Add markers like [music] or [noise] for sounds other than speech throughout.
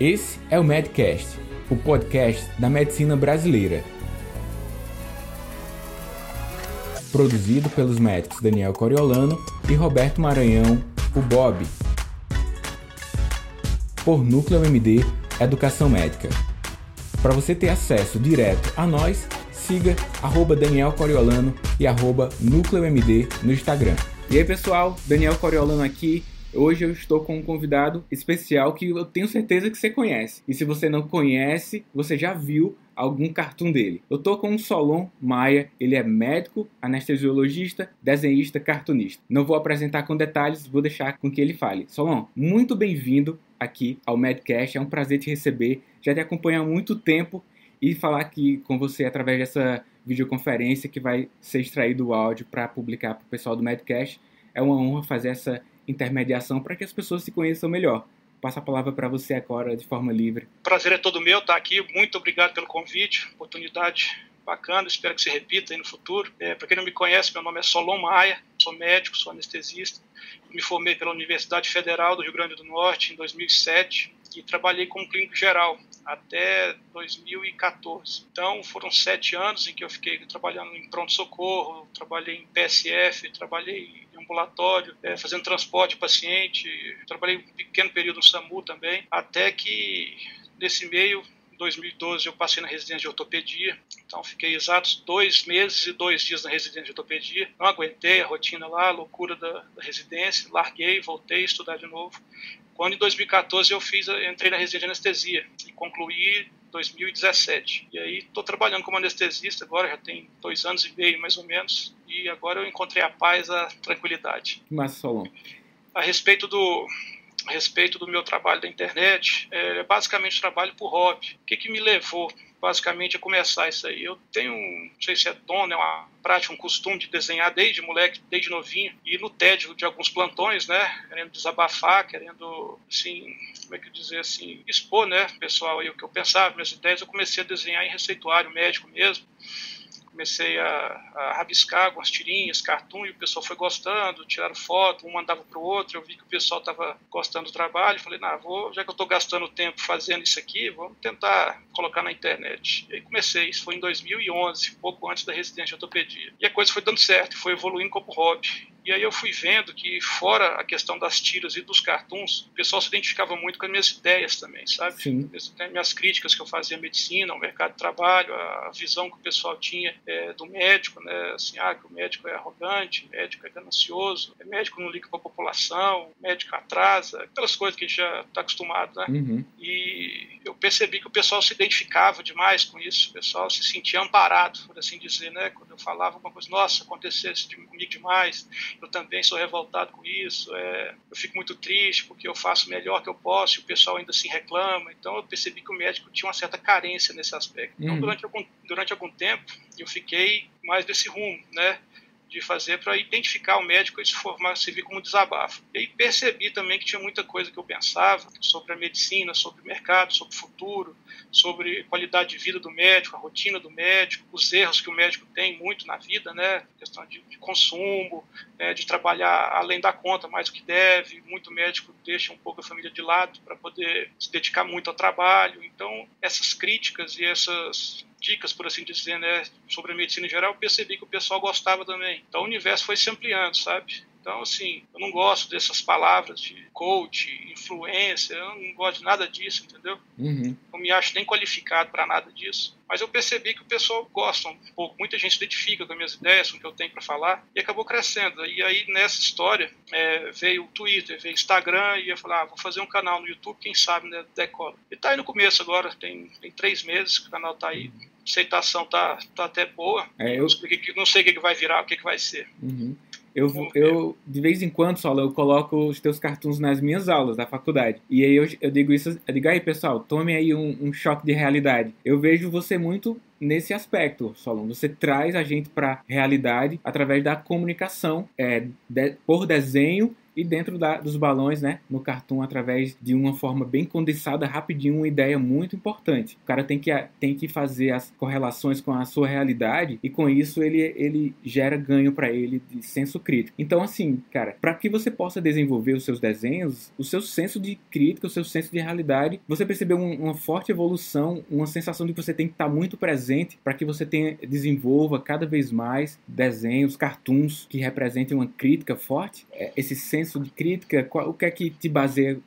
Esse é o Medcast, o podcast da medicina brasileira. Produzido pelos médicos Daniel Coriolano e Roberto Maranhão, o Bob. Por Núcleo MD Educação Médica. Para você ter acesso direto a nós, siga arroba Daniel Coriolano e arroba Núcleo MD no Instagram. E aí pessoal, Daniel Coriolano aqui Hoje eu estou com um convidado especial que eu tenho certeza que você conhece. E se você não conhece, você já viu algum cartoon dele. Eu tô com o Solon Maia, ele é médico, anestesiologista, desenhista, cartunista. Não vou apresentar com detalhes, vou deixar com que ele fale. Solon, muito bem-vindo aqui ao Medcast, é um prazer te receber. Já te acompanho há muito tempo e falar aqui com você através dessa videoconferência que vai ser extraído o áudio para publicar para o pessoal do Medcast. É uma honra fazer essa intermediação para que as pessoas se conheçam melhor. Passo a palavra para você agora de forma livre. Prazer é todo meu estar aqui. Muito obrigado pelo convite, oportunidade bacana. Espero que se repita aí no futuro. É, para quem não me conhece, meu nome é Solon Maia, sou médico, sou anestesista. Me formei pela Universidade Federal do Rio Grande do Norte em 2007 e trabalhei como clínico geral até 2014. Então foram sete anos em que eu fiquei trabalhando em pronto-socorro, trabalhei em PSF, trabalhei em ambulatório, é, fazendo transporte de paciente, trabalhei um pequeno período no SAMU também, até que nesse meio 2012 eu passei na residência de ortopedia, então fiquei exatos dois meses e dois dias na residência de ortopedia. Não aguentei a rotina lá, a loucura da, da residência, larguei, voltei a estudar de novo. Quando em 2014 eu fiz, entrei na residência de anestesia e concluí 2017. E aí estou trabalhando como anestesista agora, já tem dois anos e meio mais ou menos, e agora eu encontrei a paz, a tranquilidade. Mas, Solon. A respeito do, a respeito do meu trabalho da internet, é basicamente trabalho por hobby. O que, que me levou basicamente a começar isso aí? Eu tenho, não sei se é dom, né, uma prática, um costume de desenhar desde moleque, desde novinho, e no tédio de alguns plantões, né, querendo desabafar, querendo, assim, como é que dizer assim, expor, né, pessoal, aí o que eu pensava, minhas ideias, eu comecei a desenhar em receituário médico mesmo comecei a, a rabiscar algumas tirinhas, cartoon, e o pessoal foi gostando, tiraram foto, um mandava para o outro, eu vi que o pessoal estava gostando do trabalho, falei, nah, vou, já que eu estou gastando tempo fazendo isso aqui, vamos tentar colocar na internet. E aí comecei, isso foi em 2011, pouco antes da residência de ortopedia. E a coisa foi dando certo, foi evoluindo como hobby. E aí eu fui vendo que, fora a questão das tiras e dos cartoons, o pessoal se identificava muito com as minhas ideias também, sabe? Sim. Minhas críticas que eu fazia à medicina, ao mercado de trabalho, a visão que o pessoal tinha é, do médico, né? Assim, ah, que o médico é arrogante, o médico é ganancioso, o médico não liga para a população, o médico atrasa, aquelas coisas que a gente já está acostumado, né? Uhum. E eu percebi que o pessoal se identificava demais com isso, o pessoal se sentia amparado, por assim dizer, né? Quando eu falava uma coisa, nossa, aconteceu isso comigo demais, eu também sou revoltado com isso, é, eu fico muito triste porque eu faço o melhor que eu posso e o pessoal ainda se reclama. Então eu percebi que o médico tinha uma certa carência nesse aspecto. Então uhum. durante algum, durante algum tempo eu fiquei mais desse rumo, né? De fazer para identificar o médico e se formar, servir como desabafo. E aí percebi também que tinha muita coisa que eu pensava sobre a medicina, sobre o mercado, sobre o futuro, sobre qualidade de vida do médico, a rotina do médico, os erros que o médico tem muito na vida, né? Questão de, de consumo, né? de trabalhar além da conta, mais do que deve. Muito médico deixa um pouco a família de lado para poder se dedicar muito ao trabalho. Então, essas críticas e essas dicas, por assim dizer, né, sobre a medicina em geral, percebi que o pessoal gostava também. Então o universo foi se ampliando, sabe? Então, assim, eu não gosto dessas palavras de coach, influência, eu não gosto de nada disso, entendeu? Uhum. Não me acho nem qualificado para nada disso. Mas eu percebi que o pessoal gosta um pouco, muita gente se identifica com as minhas ideias, com o que eu tenho para falar, e acabou crescendo. E aí, nessa história, é, veio o Twitter, veio o Instagram, e eu falei, ah, vou fazer um canal no YouTube, quem sabe, né, decola. E tá aí no começo agora, tem, tem três meses que o canal tá aí aceitação tá, tá até boa. É, eu... Não sei o que, que vai virar, o que, que vai ser. Uhum. Eu, eu, de vez em quando, Sola, eu coloco os teus cartoons nas minhas aulas da faculdade. E aí eu, eu digo isso, eu digo aí, pessoal, tome aí um, um choque de realidade. Eu vejo você muito nesse aspecto, Solon. Você traz a gente para a realidade através da comunicação é, de, por desenho e dentro da, dos balões, né, no cartoon, através de uma forma bem condensada, rapidinho, uma ideia muito importante. O cara tem que, tem que fazer as correlações com a sua realidade e com isso ele, ele gera ganho para ele de senso crítico. Então, assim, cara, para que você possa desenvolver os seus desenhos, o seu senso de crítica, o seu senso de realidade, você percebeu um, uma forte evolução, uma sensação de que você tem que estar muito presente para que você tenha, desenvolva cada vez mais desenhos, cartoons que representem uma crítica forte. É, esse senso de crítica, qual, o que é que te baseia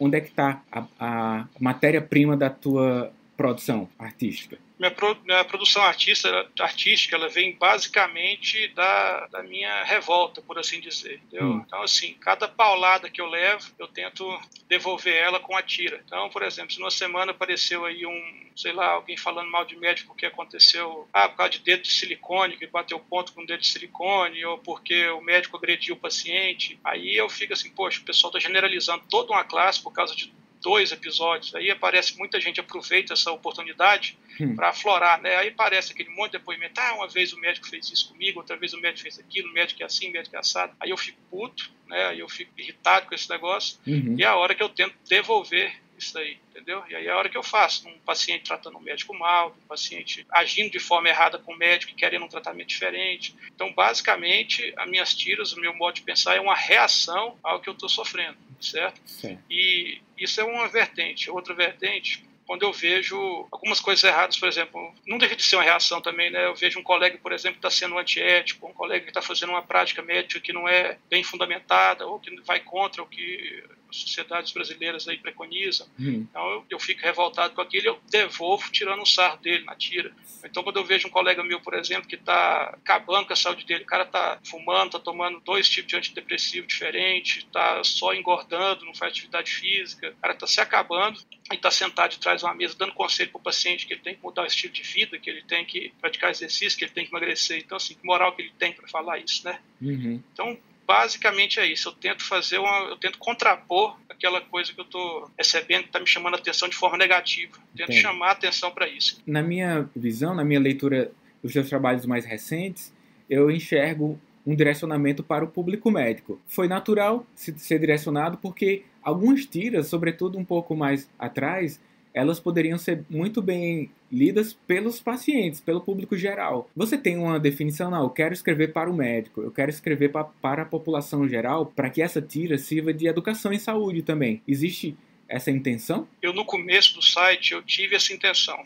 onde é que está a, a matéria-prima da tua produção artística? Minha, pro, minha produção artista, artística ela vem basicamente da, da minha revolta, por assim dizer. Hum. Então, assim, cada paulada que eu levo, eu tento devolver ela com a tira. Então, por exemplo, se numa semana apareceu aí um, sei lá, alguém falando mal de médico porque aconteceu, ah, por causa de dedo de silicone, que bateu ponto com dedo de silicone, ou porque o médico agrediu o paciente, aí eu fico assim, poxa, o pessoal está generalizando toda uma classe por causa de dois episódios. Aí aparece muita gente aproveita essa oportunidade hum. para aflorar, né? Aí aparece aquele monte de depoimento. Ah, uma vez o médico fez isso comigo, outra vez o médico fez aquilo, o médico é assim, o médico é assado. Aí eu fico puto, né? Aí eu fico irritado com esse negócio. Uhum. E é a hora que eu tento devolver isso aí, entendeu? E aí é a hora que eu faço, um paciente tratando um médico mal, um paciente agindo de forma errada com o médico e querendo um tratamento diferente. Então, basicamente, as minhas tiras, o meu modo de pensar é uma reação ao que eu estou sofrendo, certo? Sim. E isso é uma vertente. Outra vertente quando eu vejo algumas coisas erradas, por exemplo, não deixa de ser uma reação também, né? Eu vejo um colega, por exemplo, que está sendo antiético, um colega que está fazendo uma prática médica que não é bem fundamentada ou que vai contra o que sociedades brasileiras aí preconizam. Hum. Então eu, eu, fico revoltado com aquilo, eu devolvo tirando um sarro dele na tira. Então quando eu vejo um colega meu, por exemplo, que está acabando com a saúde dele, o cara está fumando, está tomando dois tipos de antidepressivo diferentes, está só engordando, não faz atividade física, o cara está se acabando e está sentado de trás de uma mesa dando conselho para o paciente que ele tem que mudar o estilo de vida, que ele tem que praticar exercício, que ele tem que emagrecer. Então assim, que moral que ele tem para falar isso, né? Uhum. Então basicamente é isso. Eu tento fazer uma, eu tento contrapor aquela coisa que eu estou recebendo que está me chamando a atenção de forma negativa. tento Entendi. chamar a atenção para isso. Na minha visão, na minha leitura dos seus trabalhos mais recentes, eu enxergo um direcionamento para o público médico. Foi natural ser direcionado porque algumas tiras, sobretudo um pouco mais atrás, elas poderiam ser muito bem lidas pelos pacientes, pelo público geral. Você tem uma definição, não, eu quero escrever para o médico, eu quero escrever para, para a população geral, para que essa tira sirva de educação em saúde também. Existe essa intenção? Eu, no começo do site, eu tive essa intenção.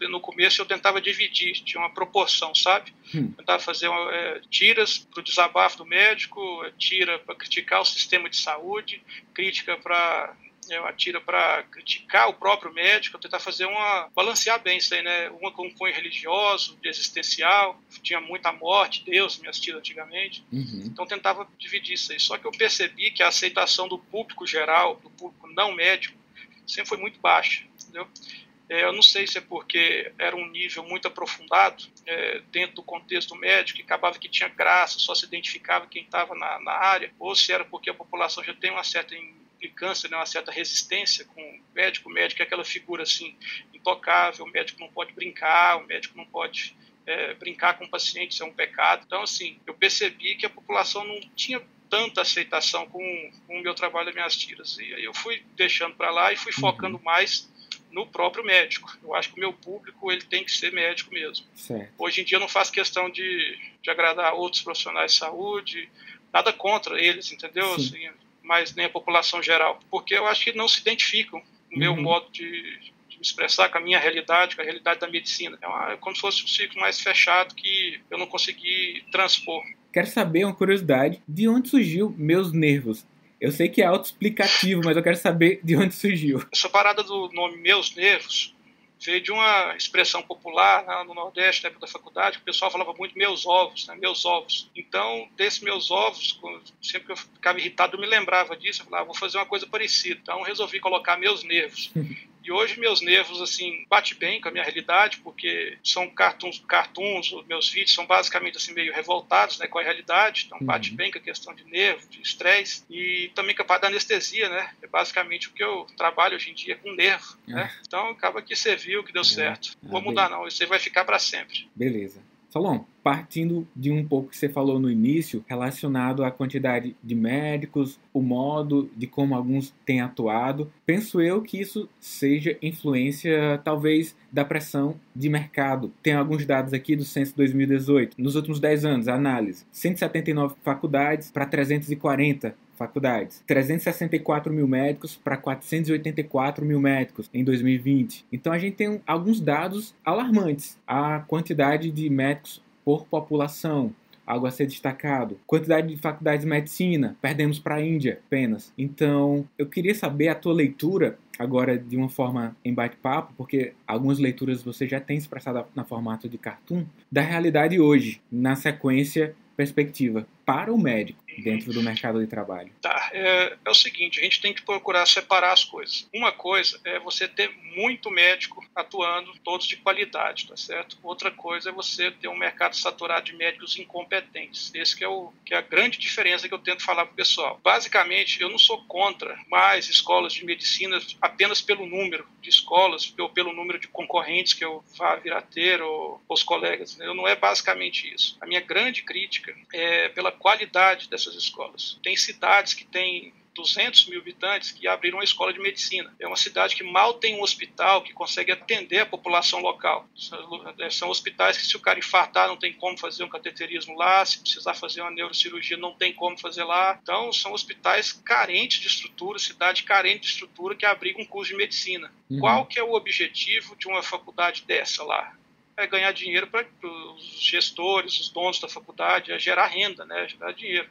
No começo eu tentava dividir, tinha uma proporção, sabe? Hum. Tentava fazer uma, é, tiras para o desabafo do médico, tira para criticar o sistema de saúde, crítica para eu atira para criticar o próprio médico, tentar fazer uma balancear bem isso aí, né? Uma com um cunho religioso, de existencial, tinha muita morte, Deus, minhas tiras antigamente. Uhum. Então tentava dividir isso aí. Só que eu percebi que a aceitação do público geral, do público não médico, sempre foi muito baixa, entendeu? É, eu não sei se é porque era um nível muito aprofundado é, dentro do contexto médico, que acabava que tinha graça, só se identificava quem estava na, na, área, ou se era porque a população já tem uma certa implicância, né, uma certa resistência com o médico. O médico é aquela figura assim, intocável, o médico não pode brincar, o médico não pode é, brincar com o paciente, isso é um pecado. Então, assim, eu percebi que a população não tinha tanta aceitação com, com o meu trabalho e minhas tiras. E aí eu fui deixando para lá e fui uhum. focando mais no próprio médico. Eu acho que o meu público ele tem que ser médico mesmo. Certo. Hoje em dia eu não faço questão de, de agradar outros profissionais de saúde, nada contra eles, entendeu? Assim, mas nem a população geral, porque eu acho que não se identificam com o meu uhum. modo de, de, me expressar, com a minha realidade, com a realidade da medicina. É, uma, é como se fosse um ciclo mais fechado que eu não consegui transpor. Quero saber uma curiosidade, de onde surgiu meus nervos? Eu sei que é autoexplicativo, mas eu quero saber de onde surgiu. Essa parada do nome Meus Nervos veio de uma expressão popular né, no Nordeste, na época da faculdade, que o pessoal falava muito meus ovos, né, meus ovos. Então, desses meus ovos, sempre que eu ficava irritado, eu me lembrava disso, eu falava, ah, vou fazer uma coisa parecida. Então, resolvi colocar meus nervos. [laughs] E hoje meus nervos, assim, bate bem com a minha realidade, porque são cartoons, cartoons, os meus vídeos são basicamente, assim, meio revoltados, né, com a realidade, então bate uhum. bem com a questão de nervo, de estresse, e também com a parte da anestesia, né, é basicamente o que eu trabalho hoje em dia com nervo, uhum. né, então acaba que você viu que deu é. certo. Não vou mudar não, isso aí vai ficar para sempre. Beleza. Salom, partindo de um pouco que você falou no início, relacionado à quantidade de médicos, o modo de como alguns têm atuado, penso eu que isso seja influência, talvez, da pressão de mercado. Tem alguns dados aqui do censo 2018. Nos últimos 10 anos, análise: 179 faculdades para 340 faculdades. 364 mil médicos para 484 mil médicos em 2020. Então a gente tem alguns dados alarmantes. A quantidade de médicos por população, algo a ser destacado. Quantidade de faculdades de medicina, perdemos para a Índia apenas. Então, eu queria saber a tua leitura, agora de uma forma em bate-papo, porque algumas leituras você já tem expressado na formato de cartoon, da realidade hoje, na sequência perspectiva para o médico dentro do mercado de trabalho? Tá, é, é, o seguinte, a gente tem que procurar separar as coisas. Uma coisa é você ter muito médico atuando, todos de qualidade, tá certo? Outra coisa é você ter um mercado saturado de médicos incompetentes. Esse que é, o, que é a grande diferença que eu tento falar para o pessoal. Basicamente, eu não sou contra mais escolas de medicina apenas pelo número de escolas, ou pelo número de concorrentes que eu vá vir a ter, ou os colegas. Né? Não é basicamente isso. A minha grande crítica é pela qualidade dessas escolas. Tem cidades que têm 200 mil habitantes que abriram uma escola de medicina. É uma cidade que mal tem um hospital que consegue atender a população local. São hospitais que, se o cara infartar, não tem como fazer um cateterismo lá, se precisar fazer uma neurocirurgia, não tem como fazer lá. Então, são hospitais carentes de estrutura, cidade carente de estrutura que abrigam um curso de medicina. Uhum. Qual que é o objetivo de uma faculdade dessa lá? É ganhar dinheiro para os gestores, os donos da faculdade, é gerar renda, né, gerar dinheiro.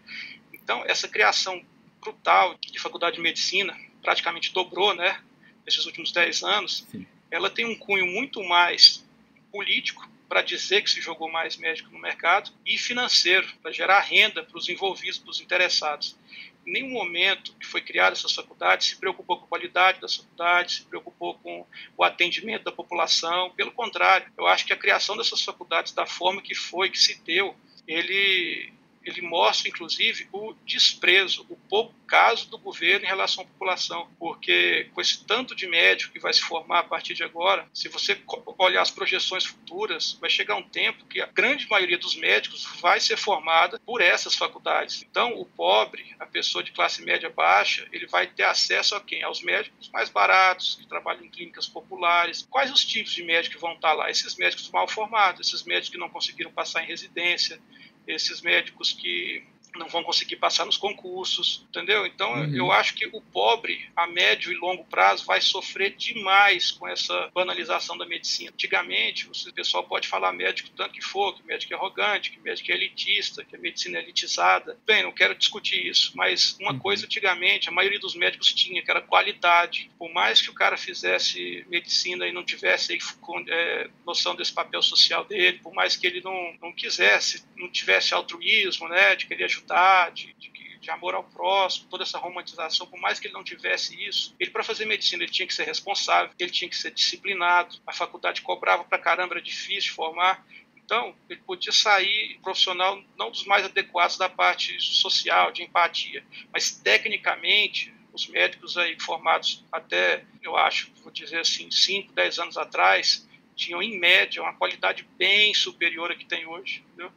Então, essa criação brutal de faculdade de medicina, praticamente dobrou né, nesses últimos 10 anos, Sim. ela tem um cunho muito mais político, para dizer que se jogou mais médico no mercado, e financeiro, para gerar renda para os envolvidos, para os interessados em nenhum momento que foi criada essa faculdade se preocupou com a qualidade da faculdade, se preocupou com o atendimento da população. Pelo contrário, eu acho que a criação dessas faculdades, da forma que foi, que se deu, ele ele mostra, inclusive, o desprezo, o pouco caso do governo em relação à população, porque com esse tanto de médico que vai se formar a partir de agora, se você olhar as projeções futuras, vai chegar um tempo que a grande maioria dos médicos vai ser formada por essas faculdades. Então, o pobre, a pessoa de classe média baixa, ele vai ter acesso a quem? Aos médicos mais baratos, que trabalham em clínicas populares. Quais os tipos de médicos que vão estar lá? Esses médicos mal formados, esses médicos que não conseguiram passar em residência, esses médicos que não vão conseguir passar nos concursos, entendeu? Então uhum. eu acho que o pobre a médio e longo prazo vai sofrer demais com essa banalização da medicina. Antigamente, o pessoal pode falar médico tanto que for, que médico é arrogante, que médico é elitista, que a medicina é elitizada. Bem, não quero discutir isso, mas uma uhum. coisa antigamente a maioria dos médicos tinha, que era qualidade. Por mais que o cara fizesse medicina e não tivesse aí, é, noção desse papel social dele, por mais que ele não, não quisesse, não tivesse altruísmo, né, de querer ajudar de, de, amor ao próximo, toda essa romantização, por mais que ele não tivesse isso, ele para fazer medicina ele tinha que ser responsável, ele tinha que ser disciplinado, a faculdade cobrava para caramba, era difícil formar, então, ele podia sair profissional não dos mais adequados da parte social, de empatia, mas tecnicamente, os médicos aí formados até, eu acho, vou dizer assim, 5, 10 anos atrás, tinham em média uma qualidade bem superior à que tem hoje, entendeu?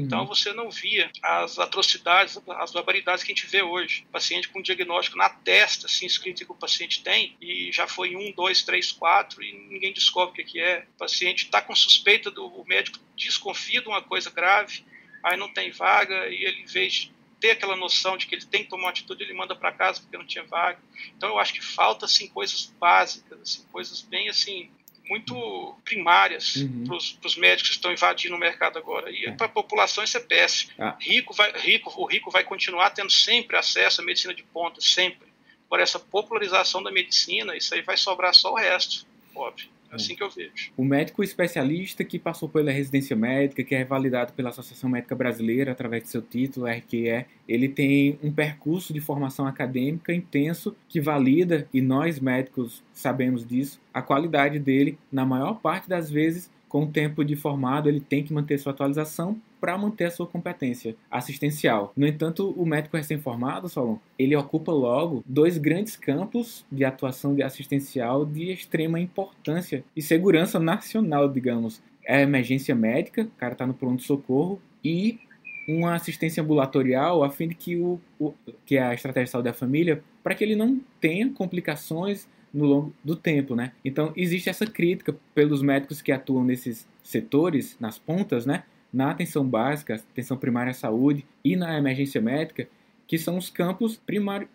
Então uhum. você não via as atrocidades, as barbaridades que a gente vê hoje. paciente com um diagnóstico na testa, assim, escrito que o paciente tem, e já foi um, dois, três, quatro, e ninguém descobre o que é. O paciente está com suspeita, do, o médico desconfia de uma coisa grave, aí não tem vaga, e ele, em vez de ter aquela noção de que ele tem que tomar uma atitude, ele manda para casa porque não tinha vaga. Então eu acho que falta assim coisas básicas, assim, coisas bem assim muito primárias uhum. para os médicos que estão invadindo o mercado agora. E é. para a população isso é péssimo. Ah. Rico vai, rico, o rico vai continuar tendo sempre acesso à medicina de ponta, sempre. Por essa popularização da medicina, isso aí vai sobrar só o resto, óbvio. É assim que eu vejo. O médico especialista que passou pela residência médica, que é validado pela Associação Médica Brasileira através de seu título, RQE, ele tem um percurso de formação acadêmica intenso que valida, e nós médicos sabemos disso, a qualidade dele, na maior parte das vezes, com o tempo de formado, ele tem que manter sua atualização para manter a sua competência assistencial. No entanto, o médico recém-formado, Solon, ele ocupa logo dois grandes campos de atuação de assistencial de extrema importância e segurança nacional, digamos. É a emergência médica, o cara está no pronto-socorro, e uma assistência ambulatorial a fim de que, o, o, que é a estratégia de saúde da família, para que ele não tenha complicações no longo do tempo, né? Então existe essa crítica pelos médicos que atuam nesses setores, nas pontas, né? Na atenção básica, atenção primária à saúde e na emergência médica, que são os campos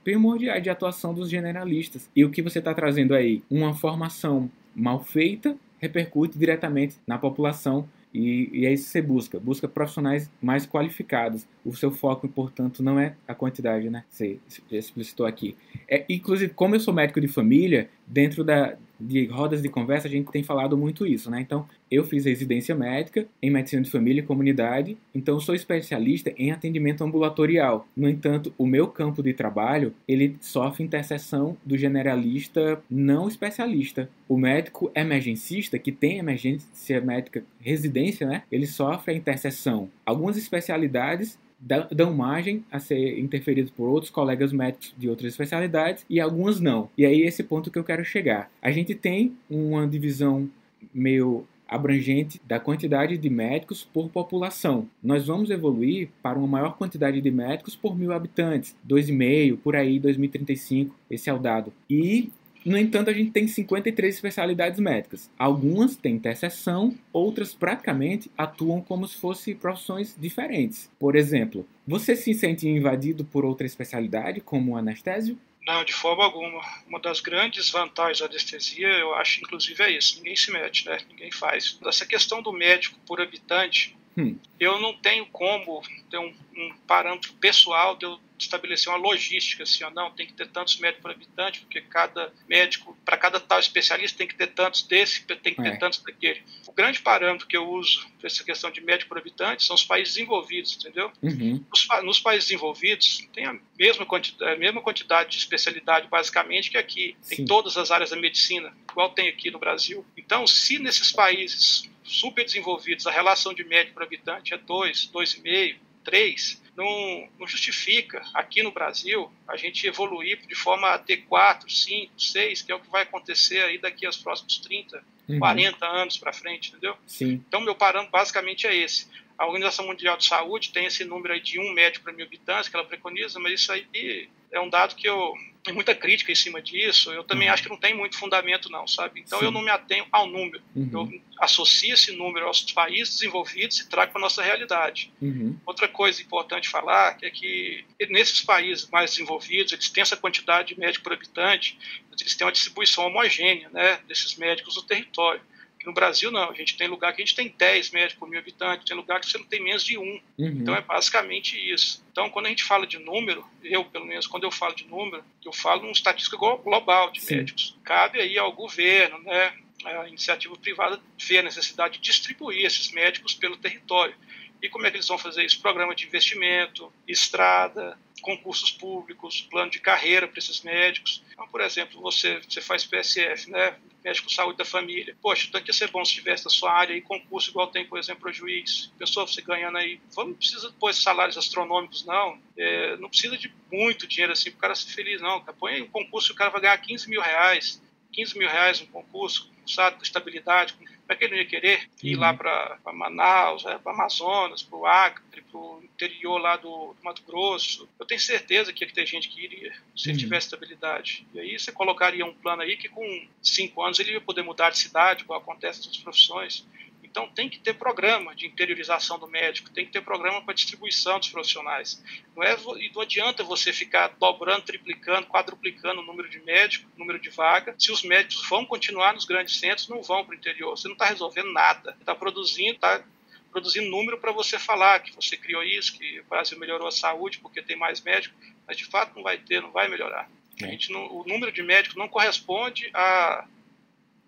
primordiais de atuação dos generalistas. E o que você está trazendo aí? Uma formação mal feita repercute diretamente na população e, e, é isso que você busca. Busca profissionais mais qualificados. O seu foco, portanto, não é a quantidade, né? Você explicitou aqui. É, inclusive, como eu sou médico de família, dentro da, de rodas de conversa, a gente tem falado muito isso, né? Então, eu fiz residência médica em medicina de família e comunidade, então sou especialista em atendimento ambulatorial. No entanto, o meu campo de trabalho, ele sofre interseção do generalista não especialista. O médico emergencista, que tem emergência médica residência, né? Ele sofre a interseção. Algumas especialidades dão margem a ser interferidos por outros colegas médicos de outras especialidades e algumas não. E aí esse ponto que eu quero chegar. A gente tem uma divisão meio abrangente da quantidade de médicos por população. Nós vamos evoluir para uma maior quantidade de médicos por mil habitantes, 2,5 por aí, 2035, esse é o dado. E no entanto, a gente tem 53 especialidades médicas. Algumas têm interseção, outras praticamente atuam como se fossem profissões diferentes. Por exemplo, você se sente invadido por outra especialidade, como anestésio? Não, de forma alguma. Uma das grandes vantagens da anestesia, eu acho, inclusive, é isso: ninguém se mete, né? Ninguém faz. Essa questão do médico por habitante, hum. eu não tenho como ter um, um parâmetro pessoal de eu estabelecer uma logística, assim, ó, não, tem que ter tantos médicos por habitante, porque cada médico, para cada tal especialista, tem que ter tantos desse, tem que ter é. tantos daquele. O grande parâmetro que eu uso para essa questão de médico por habitante são os países desenvolvidos, entendeu? Uhum. Os, nos países desenvolvidos, tem a mesma quantidade, a mesma quantidade de especialidade, basicamente, que aqui. Tem Sim. todas as áreas da medicina, igual tem aqui no Brasil. Então, se nesses países super desenvolvidos a relação de médico por habitante é 2, 2,5, 3, não, não, justifica aqui no Brasil a gente evoluir de forma a ter 4, 5, 6, que é o que vai acontecer aí daqui aos próximos 30, uhum. 40 anos para frente, entendeu? Sim. Então, meu parâmetro basicamente é esse. A Organização Mundial de Saúde tem esse número aí de um médico para mil habitantes que ela preconiza, mas isso aí é um dado que eu tem muita crítica em cima disso. Eu também uhum. acho que não tem muito fundamento, não, sabe? Então Sim. eu não me atenho ao número. Uhum. Eu associo esse número aos países desenvolvidos e trago para a nossa realidade. Uhum. Outra coisa importante falar é que nesses países mais desenvolvidos, eles têm essa quantidade de médicos por habitante, eles têm uma distribuição homogênea né, desses médicos no território. No Brasil não, a gente tem lugar que a gente tem 10 médicos por mil habitantes, tem lugar que você não tem menos de um. Uhum. Então é basicamente isso. Então quando a gente fala de número, eu pelo menos quando eu falo de número, eu falo numa estatística global de Sim. médicos. Cabe aí ao governo, né, a iniciativa privada ver a necessidade de distribuir esses médicos pelo território. E como é que eles vão fazer isso? Programa de investimento, estrada, concursos públicos, plano de carreira para esses médicos. Então, por exemplo, você, você faz PSF, né? Médico saúde da família. Poxa, então ia ser bom se tivesse na sua área aí concurso igual tem, por exemplo, o juiz. Pessoa você ganhando aí. Não precisa pôr salários astronômicos, não. É, não precisa de muito dinheiro assim para o cara ser feliz, não. Põe aí um concurso e o cara vai ganhar 15 mil reais. 15 mil reais um concurso, sabe, com estabilidade, com para que ele não ia querer ir uhum. lá para Manaus, é, para Amazonas, para o Acre, para o interior lá do, do, Mato Grosso? Eu tenho certeza que ia ter gente que iria, se uhum. ele tivesse estabilidade. E aí você colocaria um plano aí que com cinco anos ele ia poder mudar de cidade, como acontece nas outras profissões. Então tem que ter programa de interiorização do médico, tem que ter programa para distribuição dos profissionais. Não, é, não adianta você ficar dobrando, triplicando, quadruplicando o número de médicos, o número de vaga, se os médicos vão continuar nos grandes centros, não vão para o interior. Você não está resolvendo nada. Está produzindo, está produzindo número para você falar que você criou isso, que o Brasil melhorou a saúde porque tem mais médicos, mas de fato não vai ter, não vai melhorar. A gente não, o número de médicos não corresponde a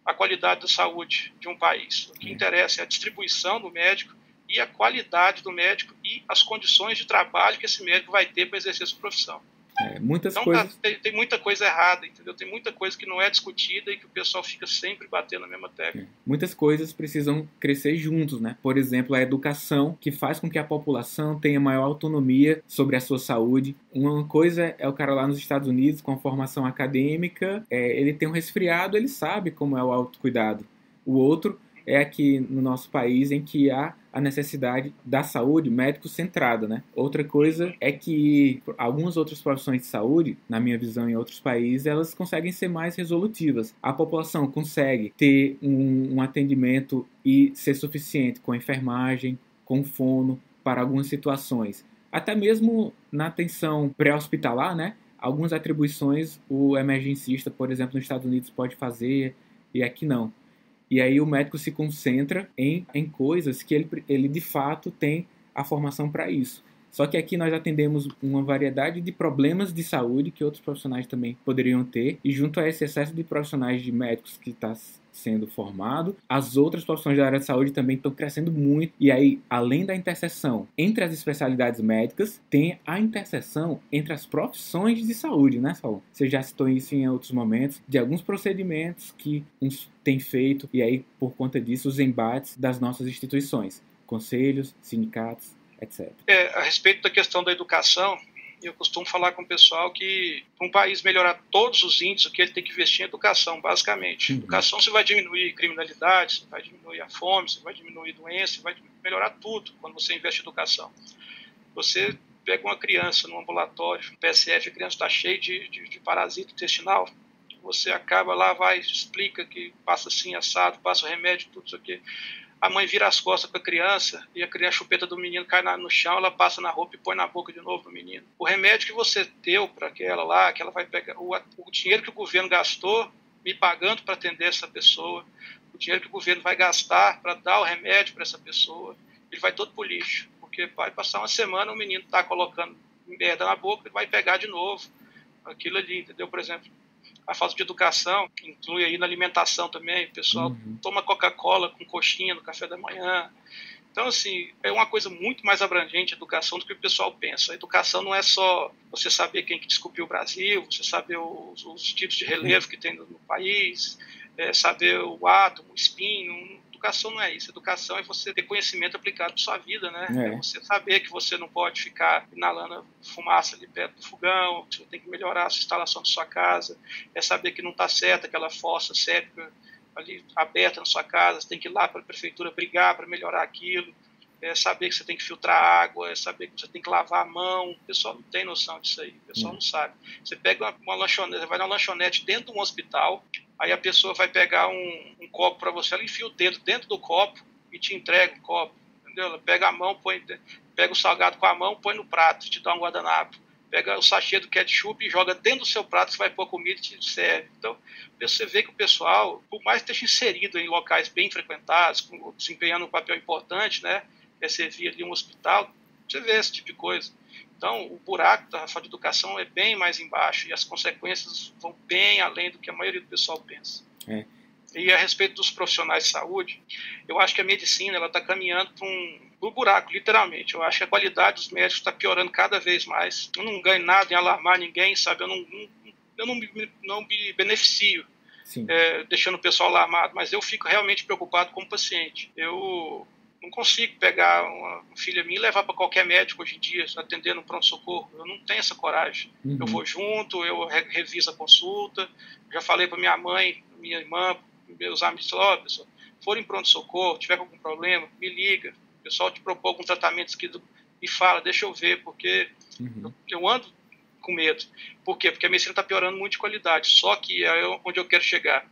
a qualidade da saúde de um país. O que interessa é a distribuição do médico e a qualidade do médico e as condições de trabalho que esse médico vai ter para exercer sua profissão. É, muitas então, coisas... tem, tem, muita coisa errada, entendeu? Tem muita coisa que não é discutida e que o pessoal fica sempre batendo na mesma tecla. É. Muitas coisas precisam crescer juntos, né? Por exemplo, a educação, que faz com que a população tenha maior autonomia sobre a sua saúde. Uma coisa é o cara lá nos Estados Unidos com a formação acadêmica, é, ele tem um resfriado, ele sabe como é o autocuidado. O outro é aqui no nosso país em que há a necessidade da saúde médico-centrada, né? Outra coisa é que algumas outras profissões de saúde, na minha visão em outros países, elas conseguem ser mais resolutivas. A população consegue ter um, um atendimento e ser suficiente com enfermagem, com fono, para algumas situações. Até mesmo na atenção pré-hospitalar, né? Algumas atribuições o emergencista, por exemplo, nos Estados Unidos pode fazer e aqui não. E aí o médico se concentra em, em coisas que ele, ele de fato tem a formação para isso. Só que aqui nós atendemos uma variedade de problemas de saúde que outros profissionais também poderiam ter, e junto a esse excesso de profissionais de médicos que está sendo formado, as outras profissões da área de saúde também estão crescendo muito. E aí, além da interseção entre as especialidades médicas, tem a interseção entre as profissões de saúde, né, Saulo? Você já citou isso em outros momentos, de alguns procedimentos que uns têm feito, e aí, por conta disso, os embates das nossas instituições, conselhos, sindicatos, etc. É, a respeito da questão da educação, eu costumo falar com o pessoal que para um país melhorar todos os índices, o que ele tem que investir em educação, basicamente. Uhum. Educação você vai diminuir criminalidade, você vai diminuir a fome, você vai diminuir doença, você vai melhorar tudo quando você investe em educação. Você pega uma criança no ambulatório, no PSF, a criança está cheia de, de, de parasita intestinal, você acaba lá, vai, explica que passa assim, assado, passa o remédio, tudo isso aqui a mãe vira as costas para a criança e a criança, a chupeta do menino cai no chão, ela passa na roupa e põe na boca de novo do menino. O remédio que você deu para aquela lá, que ela vai pegar, o, o dinheiro que o governo gastou me pagando para atender essa pessoa, o dinheiro que o governo vai gastar para dar o remédio para essa pessoa, ele vai todo pro lixo, porque vai passar uma semana o menino está colocando merda na boca e vai pegar de novo aquilo ali, entendeu? Por exemplo, a falta de educação, que inclui aí na alimentação também, o pessoal uhum. toma Coca-Cola com coxinha no café da manhã. Então, assim, é uma coisa muito mais abrangente a educação do que o pessoal pensa. A educação não é só você saber quem que descobriu o Brasil, você saber os, os tipos de relevo que tem no, no país, é, saber o átomo, o espinho, educação não é isso. Educação é você ter conhecimento aplicado na sua vida, né? É. é. você saber que você não pode ficar inalando fumaça ali perto do fogão, você tem que melhorar a sua instalação da sua casa, é saber que não está certa aquela fossa séptica ali aberta na sua casa, você tem que ir lá para a prefeitura brigar para melhorar aquilo, é saber que você tem que filtrar água, é saber que você tem que lavar a mão. O pessoal não tem noção disso aí, o pessoal hum. não sabe. Você pega uma, uma lanchonete, você vai na lanchonete dentro de um hospital, Aí a pessoa vai pegar um, um copo para você, ela enfia o dedo dentro do copo e te entrega o copo. Entendeu? Ela pega a mão, põe, pega o salgado com a mão, põe no prato, te dá um guardanapo. Pega o sachê do ketchup e joga dentro do seu prato, você vai pôr comida e te serve. Então, você vê que o pessoal, por mais que esteja inserido em locais bem frequentados, desempenhando um papel importante, né? É servir ali um hospital, você vê esse tipo de coisa. Então, o buraco da falta de educação é bem mais embaixo e as consequências vão bem além do que a maioria do pessoal pensa. É. E a respeito dos profissionais de saúde, eu acho que a medicina ela está caminhando para um, um buraco, literalmente. Eu acho que a qualidade dos médicos está piorando cada vez mais. Eu não ganho nada em alarmar ninguém, sabe? Eu não, eu não me, não me beneficio é, deixando o pessoal alarmado, mas eu fico realmente preocupado como paciente. Eu não consigo pegar uma filha minha e levar para qualquer médico hoje em dia, atender no pronto-socorro. Eu não tenho essa coragem. Uhum. Eu vou junto, eu reviso a consulta. Já falei para minha mãe, minha irmã, meus amigos, ó, oh, pessoal, forem pronto-socorro, tiver algum problema, me liga. O pessoal te propõe algum tratamento que me fala, deixa eu ver, porque uhum. eu, eu, ando com medo. Por quê? Porque a medicina está piorando muito de qualidade. Só que é onde eu quero chegar.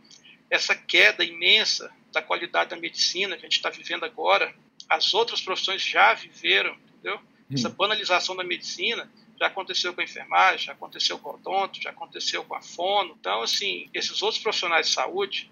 Essa queda imensa da qualidade da medicina que a gente está vivendo agora, as outras profissões já viveram, entendeu? Hum. Essa banalização da medicina já aconteceu com a enfermagem, já aconteceu com o odonto, já aconteceu com a fono. Então, assim, esses outros profissionais de saúde,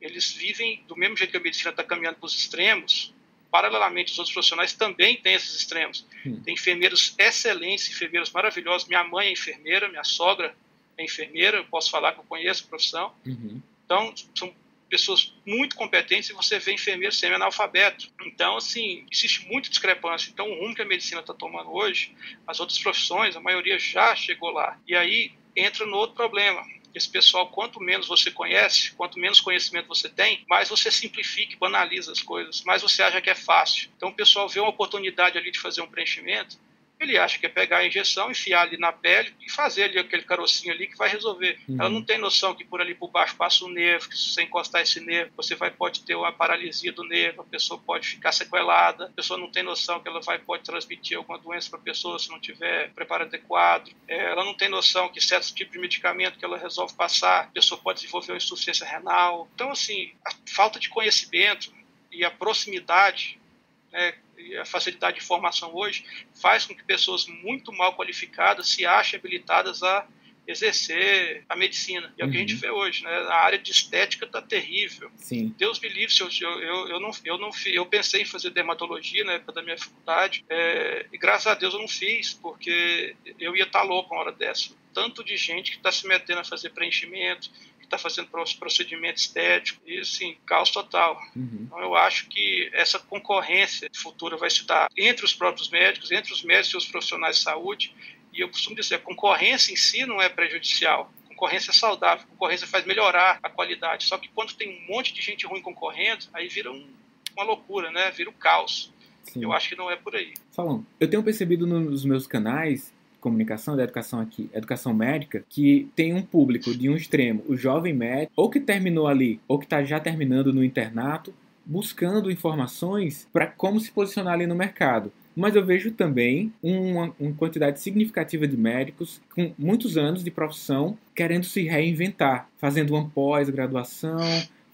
eles vivem do mesmo jeito que a medicina está caminhando para os extremos, paralelamente os outros profissionais também têm esses extremos. Hum. Tem enfermeiros excelentes, enfermeiros maravilhosos. Minha mãe é enfermeira, minha sogra é enfermeira, eu posso falar que eu conheço a profissão. Uhum. Então, são pessoas muito competentes e você vê enfermeiros semi-analfabeto. Então, assim, existe muita discrepância. Então, o rumo que a medicina está tomando hoje, as outras profissões, a maioria já chegou lá. E aí entra no outro problema. Esse pessoal, quanto menos você conhece, quanto menos conhecimento você tem, mais você simplifica e banaliza as coisas, mais você acha que é fácil. Então, o pessoal vê uma oportunidade ali de fazer um preenchimento, ele acha que é pegar a injeção, enfiar ali na pele e fazer ali aquele carocinho ali que vai resolver. Uhum. Ela não tem noção que por ali por baixo passa um nervo, que se você encostar esse nervo, você vai, pode ter uma paralisia do nervo, a pessoa pode ficar sequelada, a pessoa não tem noção que ela vai, pode transmitir alguma doença para a pessoa se não tiver preparo adequado. É, ela não tem noção que certos tipos de medicamento que ela resolve passar, a pessoa pode desenvolver uma insuficiência renal. Então, assim, a falta de conhecimento e a proximidade né, a facilidade de informação hoje faz com que pessoas muito mal qualificadas se achem habilitadas a exercer a medicina. E é uhum. o que a gente uhum. vê hoje, né? A área de estética está terrível. Sim. Deus me livre se eu, eu, eu, não, eu não eu pensei em fazer dermatologia na época da minha faculdade é, e graças a Deus eu não fiz porque eu ia estar tá louco uma hora dessa. Tanto de gente que está se metendo a fazer preenchimento, está fazendo procedimento estético, e assim, caos total. Uhum. Então eu acho que essa concorrência futura vai se dar entre os próprios médicos, entre os médicos e os profissionais de saúde, e eu costumo dizer, a concorrência em si não é prejudicial, concorrência é saudável, concorrência faz melhorar a qualidade. Só que quando tem um monte de gente ruim concorrendo, aí vira um, uma loucura, né? Vira um caos. Sim. Eu acho que não é por aí. Falando, eu tenho percebido nos meus canais comunicação, da educação aqui, educação médica, que tem um público de um extremo, o jovem médico, ou que terminou ali, ou que está já terminando no internato, buscando informações para como se posicionar ali no mercado. Mas eu vejo também uma, uma, quantidade significativa de médicos com muitos anos de profissão querendo se reinventar, fazendo uma pós-graduação,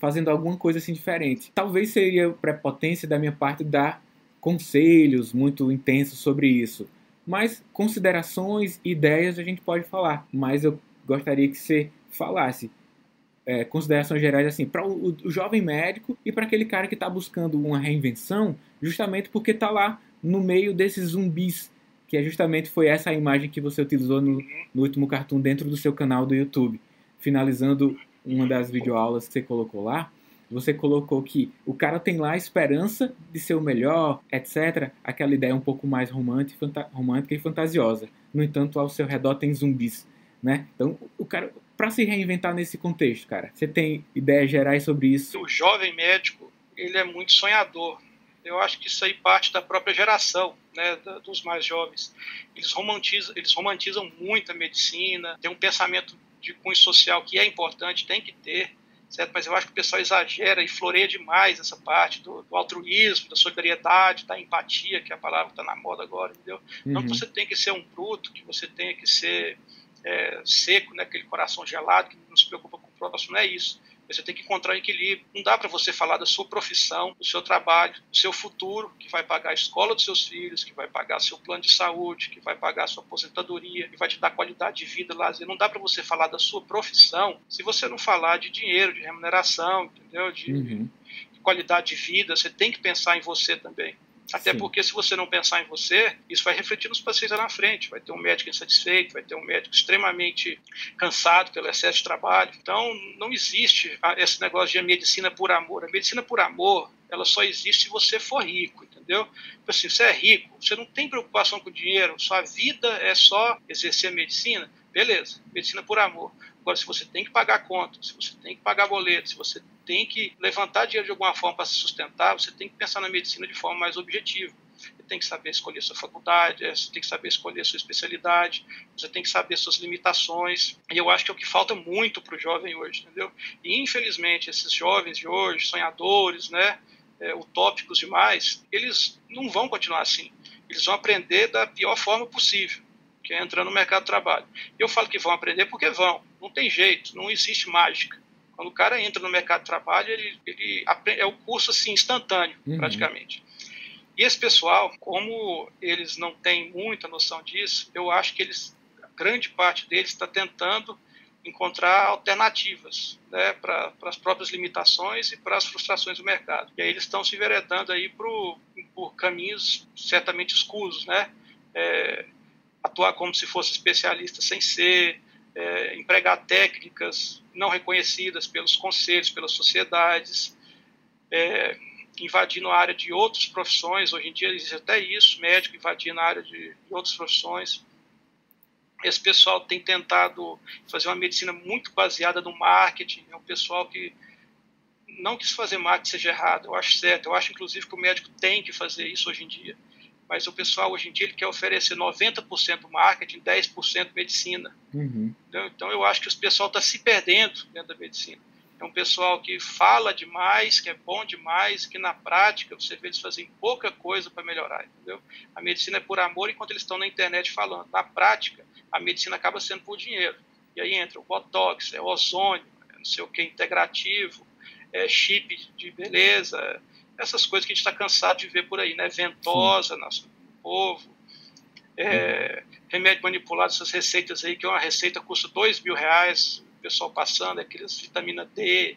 fazendo alguma coisa assim diferente. Talvez seria prepotência da minha parte dar conselhos muito intensos sobre isso. Mas considerações, ideias a gente pode falar. Mas eu gostaria que você falasse é, considerações gerais assim para o, o, jovem médico e para aquele cara que está buscando uma reinvenção, justamente porque está lá no meio desses zumbis, que é justamente foi essa imagem que você utilizou no, no último cartoon dentro do seu canal do YouTube, finalizando uma das videoaulas que você colocou lá você colocou que o cara tem lá a esperança de ser o melhor, etc. Aquela ideia um pouco mais romântica, romântica e fantasiosa. No entanto, ao seu redor tem zumbis, né? Então, o cara, para se reinventar nesse contexto, cara, você tem ideias gerais sobre isso? O jovem médico, ele é muito sonhador. Eu acho que isso aí parte da própria geração, né, dos mais jovens. Eles romantizam, eles romantizam muito a medicina, tem um pensamento de cunho social que é importante, tem que ter, certo? Mas eu acho que o pessoal exagera e floreia demais essa parte do, do altruísmo, da solidariedade, da empatia, que é a palavra que está na moda agora, entendeu? Uhum. Não que você tem que ser um bruto, que você tenha que ser é, seco, né, aquele coração gelado que não se preocupa com o próximo, não é isso. Você tem que encontrar um equilíbrio. Não dá para você falar da sua profissão, do seu trabalho, do seu futuro, que vai pagar a escola dos seus filhos, que vai pagar seu plano de saúde, que vai pagar a sua aposentadoria, que vai te dar qualidade de vida, lazer. Não dá para você falar da sua profissão se você não falar de dinheiro, de remuneração, entendeu? De, uhum. de qualidade de vida. Você tem que pensar em você também. Até Sim. porque se você não pensar em você, isso vai refletir nos pacientes lá na frente. Vai ter um médico insatisfeito, vai ter um médico extremamente cansado pelo excesso de trabalho. Então, não existe esse negócio de medicina por amor. A medicina por amor, ela só existe se você for rico, entendeu? Tipo assim, você é rico, você não tem preocupação com dinheiro, sua vida é só exercer a medicina, beleza, medicina por amor. Agora, se você tem que pagar contas, se você tem que pagar boletos, se você tem que levantar dinheiro de alguma forma para se sustentar, você tem que pensar na medicina de forma mais objetiva. Você tem que saber escolher sua faculdade, é, você tem que saber escolher sua especialidade, você tem que saber suas limitações. E eu acho que é o que falta muito para o jovem hoje, entendeu? E infelizmente esses jovens de hoje, sonhadores, né, é, utópicos demais, eles não vão continuar assim. Eles vão aprender da pior forma possível, que é entrando no mercado de trabalho. Eu falo que vão aprender porque vão. Não tem jeito, não existe mágica. Quando o cara entra no mercado de trabalho, ele, ele aprende, é o curso assim instantâneo, uhum. praticamente. E esse pessoal, como eles não têm muita noção disso, eu acho que eles, grande parte deles está tentando encontrar alternativas né, para as próprias limitações e para as frustrações do mercado. E aí eles estão se enveredando aí pro, por caminhos certamente escusos, né? É, atuar como se fosse especialista sem ser, é, empregar técnicas não reconhecidas pelos conselhos, pelas sociedades, é, invadindo a área de outras profissões. Hoje em dia existe até isso, médico invadindo a área de, de outras profissões. Esse pessoal tem tentado fazer uma medicina muito baseada no marketing. É um pessoal que não quis fazer marketing seja errado, eu acho certo. Eu acho, inclusive, que o médico tem que fazer isso hoje em dia. Mas o pessoal, hoje em dia, ele quer oferecer 90% marketing, 10% medicina. Uhum. Então, então, eu acho que o pessoal está se perdendo dentro da medicina. É um pessoal que fala demais, que é bom demais, que na prática você vê eles fazem pouca coisa para melhorar, entendeu? A medicina é por amor enquanto eles estão na internet falando. Na prática, a medicina acaba sendo por dinheiro. E aí entra o botox, é o ozônio, é não sei o que, integrativo, é chip de beleza, essas coisas que a gente está cansado de ver por aí, né? Ventosa no povo, é, remédio manipulado, essas receitas aí, que uma receita custa dois mil reais, o pessoal passando, aqueles vitamina D,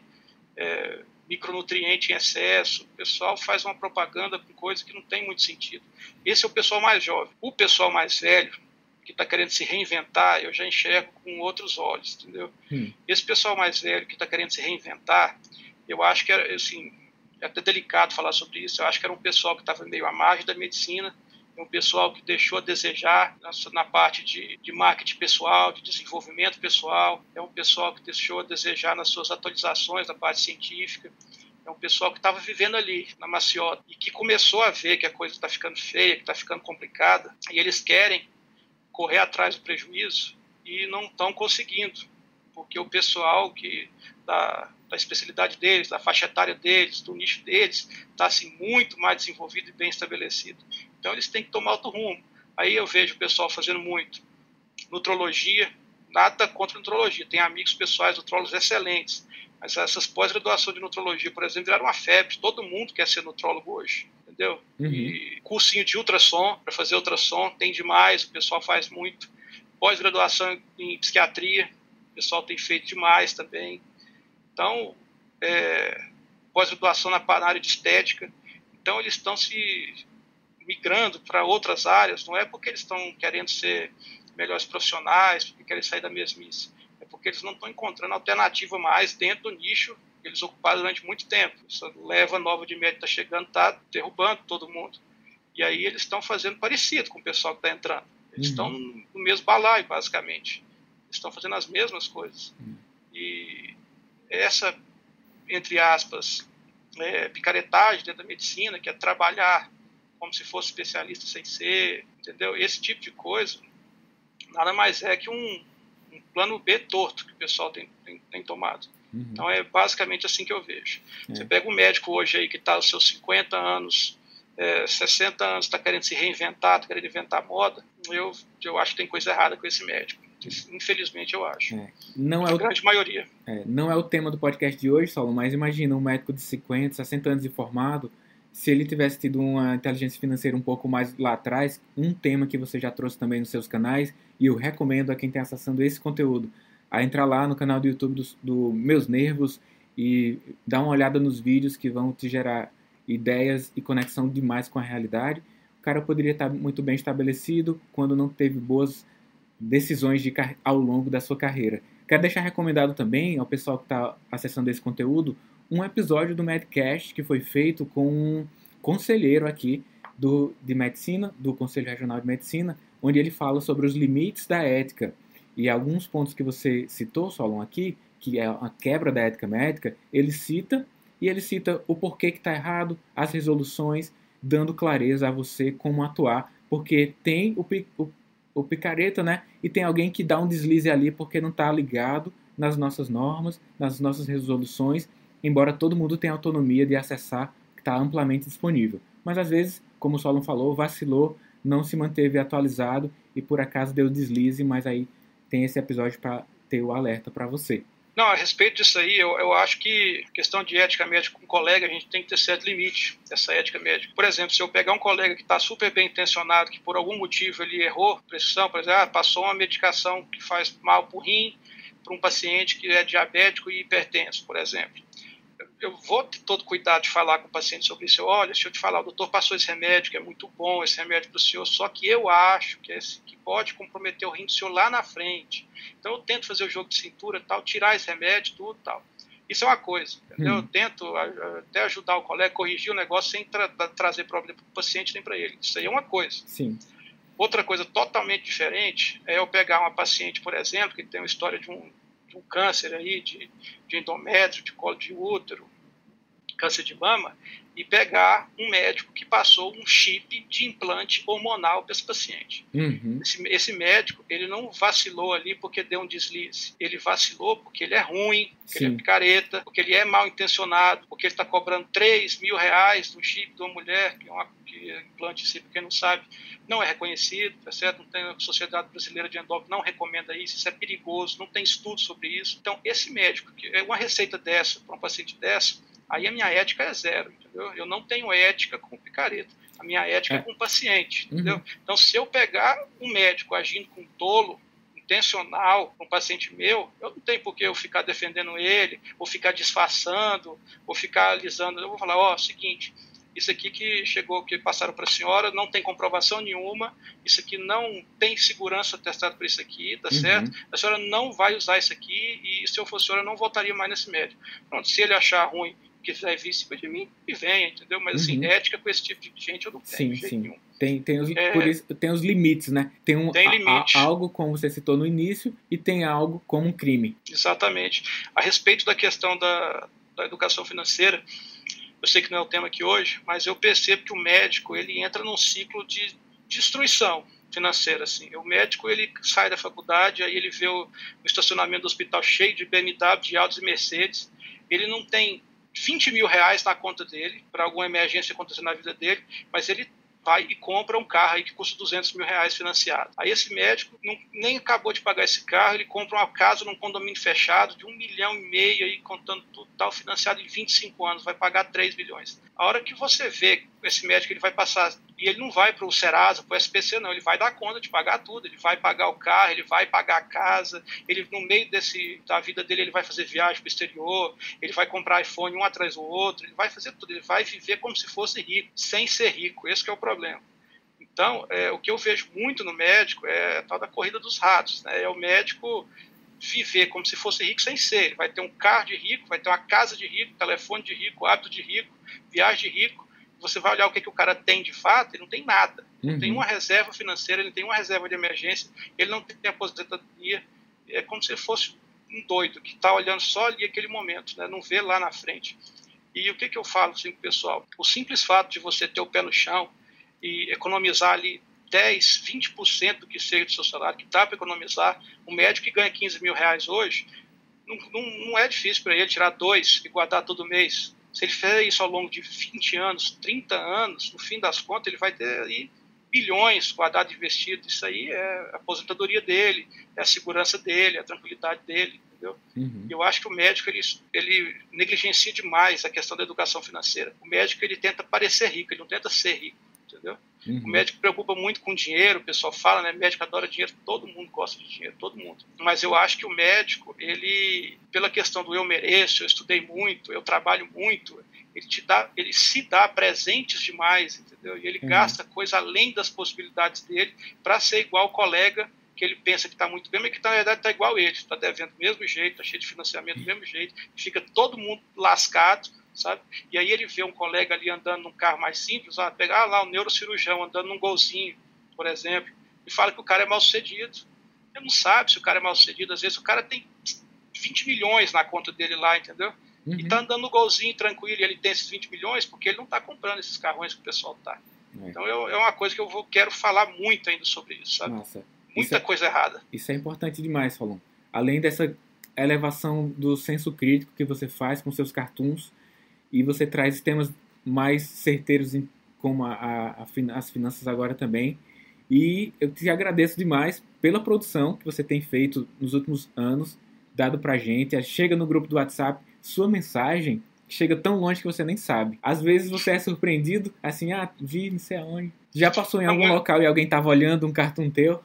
é, micronutriente em excesso, o pessoal faz uma propaganda com coisa que não tem muito sentido. Esse é o pessoal mais jovem. O pessoal mais velho, que está querendo se reinventar, eu já enxergo com outros olhos, entendeu? Hum. Esse pessoal mais velho que está querendo se reinventar, eu acho que era, assim, é até delicado falar sobre isso, eu acho que era um pessoal que estava meio à margem da medicina, um pessoal que deixou a desejar na parte de, de, marketing pessoal, de desenvolvimento pessoal, é um pessoal que deixou a desejar nas suas atualizações da parte científica, é um pessoal que estava vivendo ali, na maciota, e que começou a ver que a coisa está ficando feia, que está ficando complicada, e eles querem correr atrás do prejuízo e não estão conseguindo, porque o pessoal que da, da especialidade deles, da faixa etária deles, do nicho deles, está assim, muito mais desenvolvido e bem estabelecido. Então eles têm que tomar outro rumo. Aí eu vejo o pessoal fazendo muito nutrologia, nada contra nutrologia. Tem amigos pessoais nutrólogos excelentes, mas essas pós-graduação de nutrologia, por exemplo, viraram uma febre. Todo mundo quer ser nutrólogo hoje, entendeu? Uhum. E cursinho de ultrassom, para fazer ultrassom, tem demais, o pessoal faz muito. Pós-graduação em psiquiatria, o pessoal tem feito demais também. Então, é, pós-graduação na área de estética. Então, eles estão se migrando para outras áreas, não é porque eles estão querendo ser melhores profissionais, porque querem sair da mesmice, é porque eles não estão encontrando alternativa mais dentro do nicho que eles ocuparam durante muito tempo. Essa leva nova de médico está chegando, está derrubando todo mundo. E aí eles estão fazendo parecido com o pessoal que está entrando. Eles uhum. estão no mesmo balaio, basicamente. Eles estão fazendo as mesmas coisas. Uhum. E essa, entre aspas, é, picaretagem dentro da medicina, que é trabalhar como se fosse especialista sem ser, entendeu? Esse tipo de coisa nada mais é que um, um plano B torto que o pessoal tem, tem, tem tomado. Uhum. Então é basicamente assim que eu vejo. É. Você pega um médico hoje aí que está aos seus 50 anos, é, 60 anos, está querendo se reinventar, está querendo inventar moda, eu, eu acho que tem coisa errada com esse médico. Infelizmente, eu acho. É. Não é a o, grande maioria. É, não é o tema do podcast de hoje, Saulo, mas imagina um médico de 50, 60 anos de formado se ele tivesse tido uma inteligência financeira um pouco mais lá atrás, um tema que você já trouxe também nos seus canais, e eu recomendo a quem está acessando esse conteúdo a entrar lá no canal do YouTube do, do Meus Nervos e dar uma olhada nos vídeos que vão te gerar ideias e conexão demais com a realidade. O cara poderia estar muito bem estabelecido quando não teve boas decisões de, ao longo da sua carreira. Quero deixar recomendado também ao pessoal que está acessando esse conteúdo um episódio do Medcast que foi feito com um conselheiro aqui do, de medicina, do Conselho Regional de Medicina, onde ele fala sobre os limites da ética. E alguns pontos que você citou, Solon, aqui, que é a quebra da ética médica, ele cita e ele cita o porquê que está errado, as resoluções, dando clareza a você como atuar, porque tem o, o, o picareta, né? E tem alguém que dá um deslize ali porque não está ligado nas nossas normas, nas nossas resoluções embora todo mundo tenha autonomia de acessar, que está amplamente disponível. Mas às vezes, como o Solon falou, vacilou, não se manteve atualizado e por acaso deu deslize, mas aí tem esse episódio para ter o alerta para você. Não, a respeito disso aí, eu, eu acho que questão de ética médica com um colega, a gente tem que ter certo limite dessa ética médica. Por exemplo, se eu pegar um colega que está super bem intencionado, que por algum motivo ele errou prescrição, por exemplo, ah, passou uma medicação que faz mal para o rim para um paciente que é diabético e hipertenso, por exemplo eu vou ter todo cuidado de falar com o paciente sobre isso. Eu, olha, deixa eu te falar, o doutor passou esse remédio, que é muito bom, esse remédio para o senhor, só que eu acho que, esse, que pode comprometer o rim do senhor lá na frente. Então eu tento fazer o jogo de cintura, tal, tirar esse remédio, tudo tal. Isso é uma coisa, entendeu? Hum. Eu tento até ajudar o colega a corrigir o negócio sem tra trazer problema para o paciente nem para ele. Isso aí é uma coisa. Sim. Outra coisa totalmente diferente é eu pegar uma paciente, por exemplo, que tem uma história de um, de um câncer aí, de, de endométrio, de colo de útero, câncer de mama, e pegar um médico que passou um chip de implante hormonal para esse paciente. Uhum. Esse, esse, médico, ele não vacilou ali porque deu um deslize. Ele vacilou porque ele é ruim, porque Sim. ele é picareta, porque ele é mal intencionado, porque ele está cobrando 3 mil reais no chip de uma mulher, que é uma que é implante, se quem não sabe, não é reconhecido, tá certo? Não tem, a Sociedade Brasileira de Endócrino não recomenda isso, isso é perigoso, não tem estudo sobre isso. Então, esse médico, que é uma receita dessa para um paciente dessa, aí a minha ética é zero, entendeu? Eu não tenho ética com picareta. A minha ética é, é com o paciente, uhum. entendeu? Então, se eu pegar um médico agindo com tolo, intencional com um paciente meu, eu não tenho por que eu ficar defendendo ele, ou ficar disfarçando, ou ficar alisando. Eu vou falar, ó, oh, seguinte, isso aqui que chegou, que passaram para a senhora, não tem comprovação nenhuma, isso aqui não tem segurança testado por isso aqui, tá uhum. certo? A senhora não vai usar isso aqui e se eu fosse a senhora, não voltaria mais nesse médico. Pronto, se ele achar ruim quiser vir cima de mim, e venha, entendeu? Mas assim, uhum. ética com esse tipo de gente eu não tenho. Sim, sim. Nenhum. Tem, tem, os, é, isso, tem os limites, né? Tem, um, tem limite. A, a, algo como você citou no início e tem algo como um crime. Exatamente. A respeito da questão da, da educação financeira, eu sei que não é o tema aqui hoje, mas eu percebo que o médico ele entra num ciclo de destruição financeira assim. O médico ele sai da faculdade, aí ele vê o, o estacionamento do hospital cheio de BMW, de Audi e Mercedes. Ele não tem 20 mil reais na conta dele para alguma emergência acontecer na vida dele, mas ele vai e compra um carro aí que custa 200 mil reais financiado. Aí esse médico não, nem acabou de pagar esse carro, ele compra uma casa num condomínio fechado de um milhão e meio aí, contando tudo tal, financiado em 25 anos, vai pagar 3 milhões. A hora que você vê esse médico, ele vai passar e ele não vai para o Serasa, para o SPC, não. Ele vai dar conta de pagar tudo. Ele vai pagar o carro, ele vai pagar a casa. Ele, no meio desse, da vida dele, ele vai fazer viagem para o exterior. Ele vai comprar iPhone um atrás do outro. Ele vai fazer tudo. Ele vai viver como se fosse rico, sem ser rico. Esse é o problema. Então, é, o que eu vejo muito no médico é a tal da corrida dos ratos. Né? É o médico viver como se fosse rico sem ser. Ele vai ter um carro de rico, vai ter uma casa de rico, telefone de rico, hábito de rico, viagem de rico você vai olhar o que, que o cara tem de fato, ele não tem nada. Ele uhum. tem uma reserva financeira, ele tem uma reserva de emergência, ele não tem aposentadoria. É como se fosse um doido que está olhando só ali aquele momento, né? não vê lá na frente. E o que, que eu falo assim, pessoal? O simples fato de você ter o pé no chão e economizar ali 10, 20% do que seja do seu salário, que dá para economizar, um médico que ganha 15 mil reais hoje, não, não, não é difícil para ele tirar dois e guardar todo mês se ele fizer isso ao longo de 20 anos, 30 anos, no fim das contas, ele vai ter aí bilhões guardados investidos. Isso aí é a aposentadoria dele, é a segurança dele, é a tranquilidade dele. Entendeu? Uhum. Eu acho que o médico ele, ele negligencia demais a questão da educação financeira. O médico ele tenta parecer rico, ele não tenta ser rico entendeu? Uhum. O médico preocupa muito com dinheiro, o pessoal fala, né? Médico adora dinheiro, todo mundo gosta de dinheiro, todo mundo. Mas eu acho que o médico, ele, pela questão do eu mereço, eu estudei muito, eu trabalho muito, ele te dá, ele se dá presentes demais, entendeu? E ele uhum. gasta coisa além das possibilidades dele para ser igual o colega que ele pensa que está muito bem, mas que na verdade está igual ele, está devendo do mesmo jeito, está cheio de financiamento do mesmo jeito, fica todo mundo lascado sabe? E aí ele vê um colega ali andando num carro mais simples, ah, pegar lá o um neurocirurgião andando num golzinho, por exemplo, e fala que o cara é mal sucedido. Ele não sabe se o cara é mal sucedido, às vezes o cara tem 20 milhões na conta dele lá, entendeu? Uhum. E tá andando no golzinho tranquilo, e ele tem esses 20 milhões porque ele não está comprando esses carrões que o pessoal tá. É. Então eu, é uma coisa que eu vou, quero falar muito ainda sobre isso, sabe? Nossa, Muita é, coisa errada. Isso é importante demais, Falon. Além dessa elevação do senso crítico que você faz com seus cartoons, e você traz temas mais certeiros em, como a, a, a, as finanças agora também. E eu te agradeço demais pela produção que você tem feito nos últimos anos, dado pra gente. Chega no grupo do WhatsApp, sua mensagem chega tão longe que você nem sabe. Às vezes você é surpreendido, assim, ah, vi não sei aonde. Já passou em algum local e alguém tava olhando um cartão teu?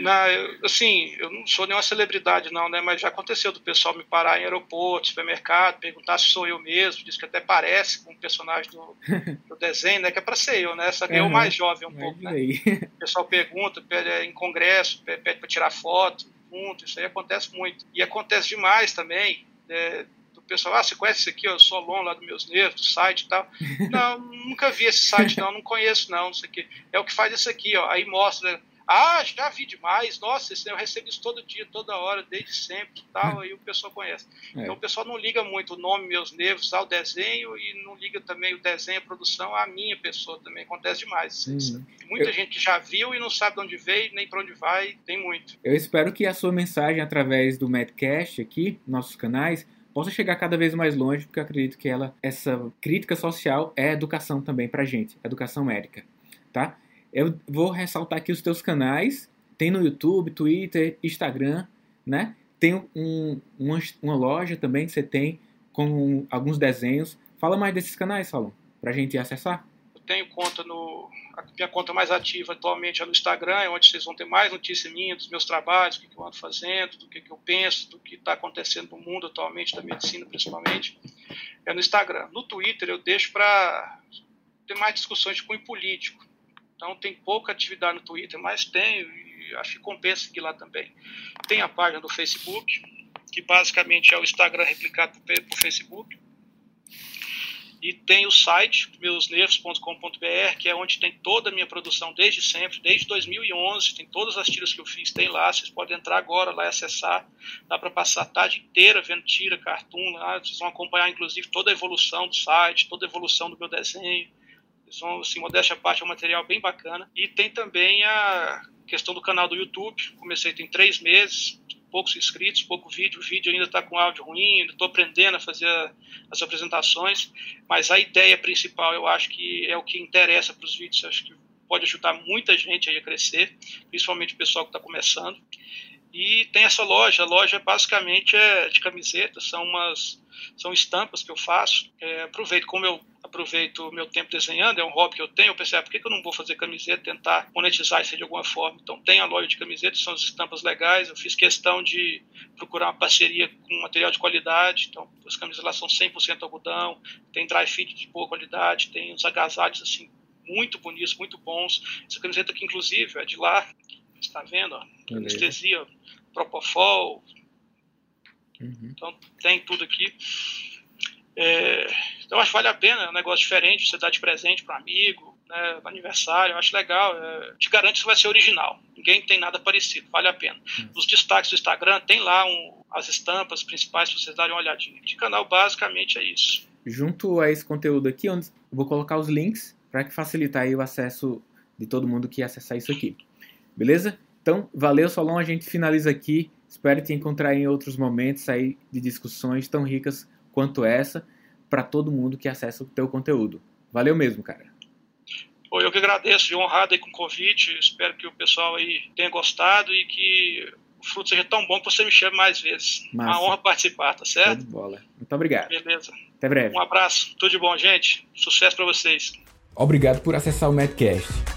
Na, assim, eu não sou nenhuma celebridade não, né? Mas já aconteceu do pessoal me parar em aeroporto, supermercado, perguntar se sou eu mesmo, diz que até parece com um personagem do, [laughs] do desenho, né? Que é para ser eu, né? Que uhum. eu mais jovem um pouco, né? O pessoal pergunta, pede é, em congresso, pede para tirar foto, junto, isso aí acontece muito. E acontece demais também, é, do pessoal, ah, você conhece isso aqui, eu sou Solon lá dos meus nervos, do site e tal. [laughs] não, nunca vi esse site não, não conheço não, não sei o quê. É o que faz isso aqui, ó, aí mostra ah, já vi demais, nossa, eu recebo isso todo dia, toda hora, desde sempre tal, aí o pessoal conhece. É. Então o pessoal não liga muito o nome Meus Nervos ao desenho e não liga também o desenho, a produção à minha pessoa também, acontece demais. Hum. Muita eu... gente que já viu e não sabe de onde veio, nem para onde vai, tem muito. Eu espero que a sua mensagem através do Madcast aqui, nossos canais, possa chegar cada vez mais longe, porque eu acredito que ela, essa crítica social é educação também pra gente, educação médica, tá? Eu vou ressaltar aqui os teus canais. Tem no YouTube, Twitter, Instagram, né? Tem um, uma, uma loja também que você tem com alguns desenhos. Fala mais desses canais, Salom, pra gente acessar. Eu tenho conta no. A minha conta mais ativa atualmente é no Instagram, é onde vocês vão ter mais notícias minhas, dos meus trabalhos, do que eu ando fazendo, do que eu penso, do que está acontecendo no mundo atualmente, da medicina principalmente. É no Instagram. No Twitter eu deixo para ter mais discussões de cunho político então tem pouca atividade no Twitter, mas tem, e acho que compensa seguir lá também. Tem a página do Facebook, que basicamente é o Instagram replicado por Facebook. E tem o site, meusnervos.com.br, que é onde tem toda a minha produção desde sempre, desde 2011. Tem todas as tiras que eu fiz, tem lá. Vocês podem entrar agora lá e acessar. Dá para passar a tarde inteira vendo tira, cartoon lá. Vocês vão acompanhar, inclusive, toda a evolução do site, toda a evolução do meu desenho são, assim, modéstia à parte, é um material bem bacana. E tem também a questão do canal do YouTube. Comecei tem três meses, poucos inscritos, pouco vídeo. O vídeo ainda está com áudio ruim, ainda estou aprendendo a fazer as apresentações. Mas a ideia principal, eu acho que é o que interessa para os vídeos. Eu acho que pode ajudar muita gente a crescer, principalmente o pessoal que está começando. E tem essa loja. A loja basicamente é de camisetas, são umas são estampas que eu faço. É, aproveito, como eu aproveito o meu tempo desenhando, é um hobby que eu tenho, eu pensei, ah, por que, eu não vou fazer camiseta, tentar monetizar isso de alguma forma? Então tem a loja de camisetas, são as estampas legais, eu fiz questão de procurar uma parceria com material de qualidade, então as camisas lá são 100% algodão, tem dry fit de boa qualidade, tem uns agasalhos assim muito bonitos, muito bons. Essa camiseta aqui, inclusive, é de lá, está vendo? Ó, anestesia, Propofol, Uhum. Então tem tudo aqui. É, então acho que vale a pena, é um negócio diferente, você dá de presente para um amigo, né, aniversário, eu acho legal. É, te garanto que vai ser original. Ninguém tem nada parecido, vale a pena. Uhum. Nos destaques do Instagram tem lá um, as estampas principais para vocês darem uma olhadinha. De canal basicamente é isso. Junto a esse conteúdo aqui, onde eu vou colocar os links para que facilitar aí o acesso de todo mundo que acessar isso aqui. Beleza? Então, valeu, Solon. A gente finaliza aqui Espero te encontrar em outros momentos aí de discussões tão ricas quanto essa para todo mundo que acessa o teu conteúdo. Valeu mesmo, cara. Eu que agradeço, de honrado aí com o convite. Espero que o pessoal aí tenha gostado e que o fruto seja tão bom que você me chame mais vezes. Massa. Uma honra participar, tá certo? de bola. Muito obrigado. Beleza. Até breve. Um abraço. Tudo de bom, gente. Sucesso para vocês. Obrigado por acessar o Madcast.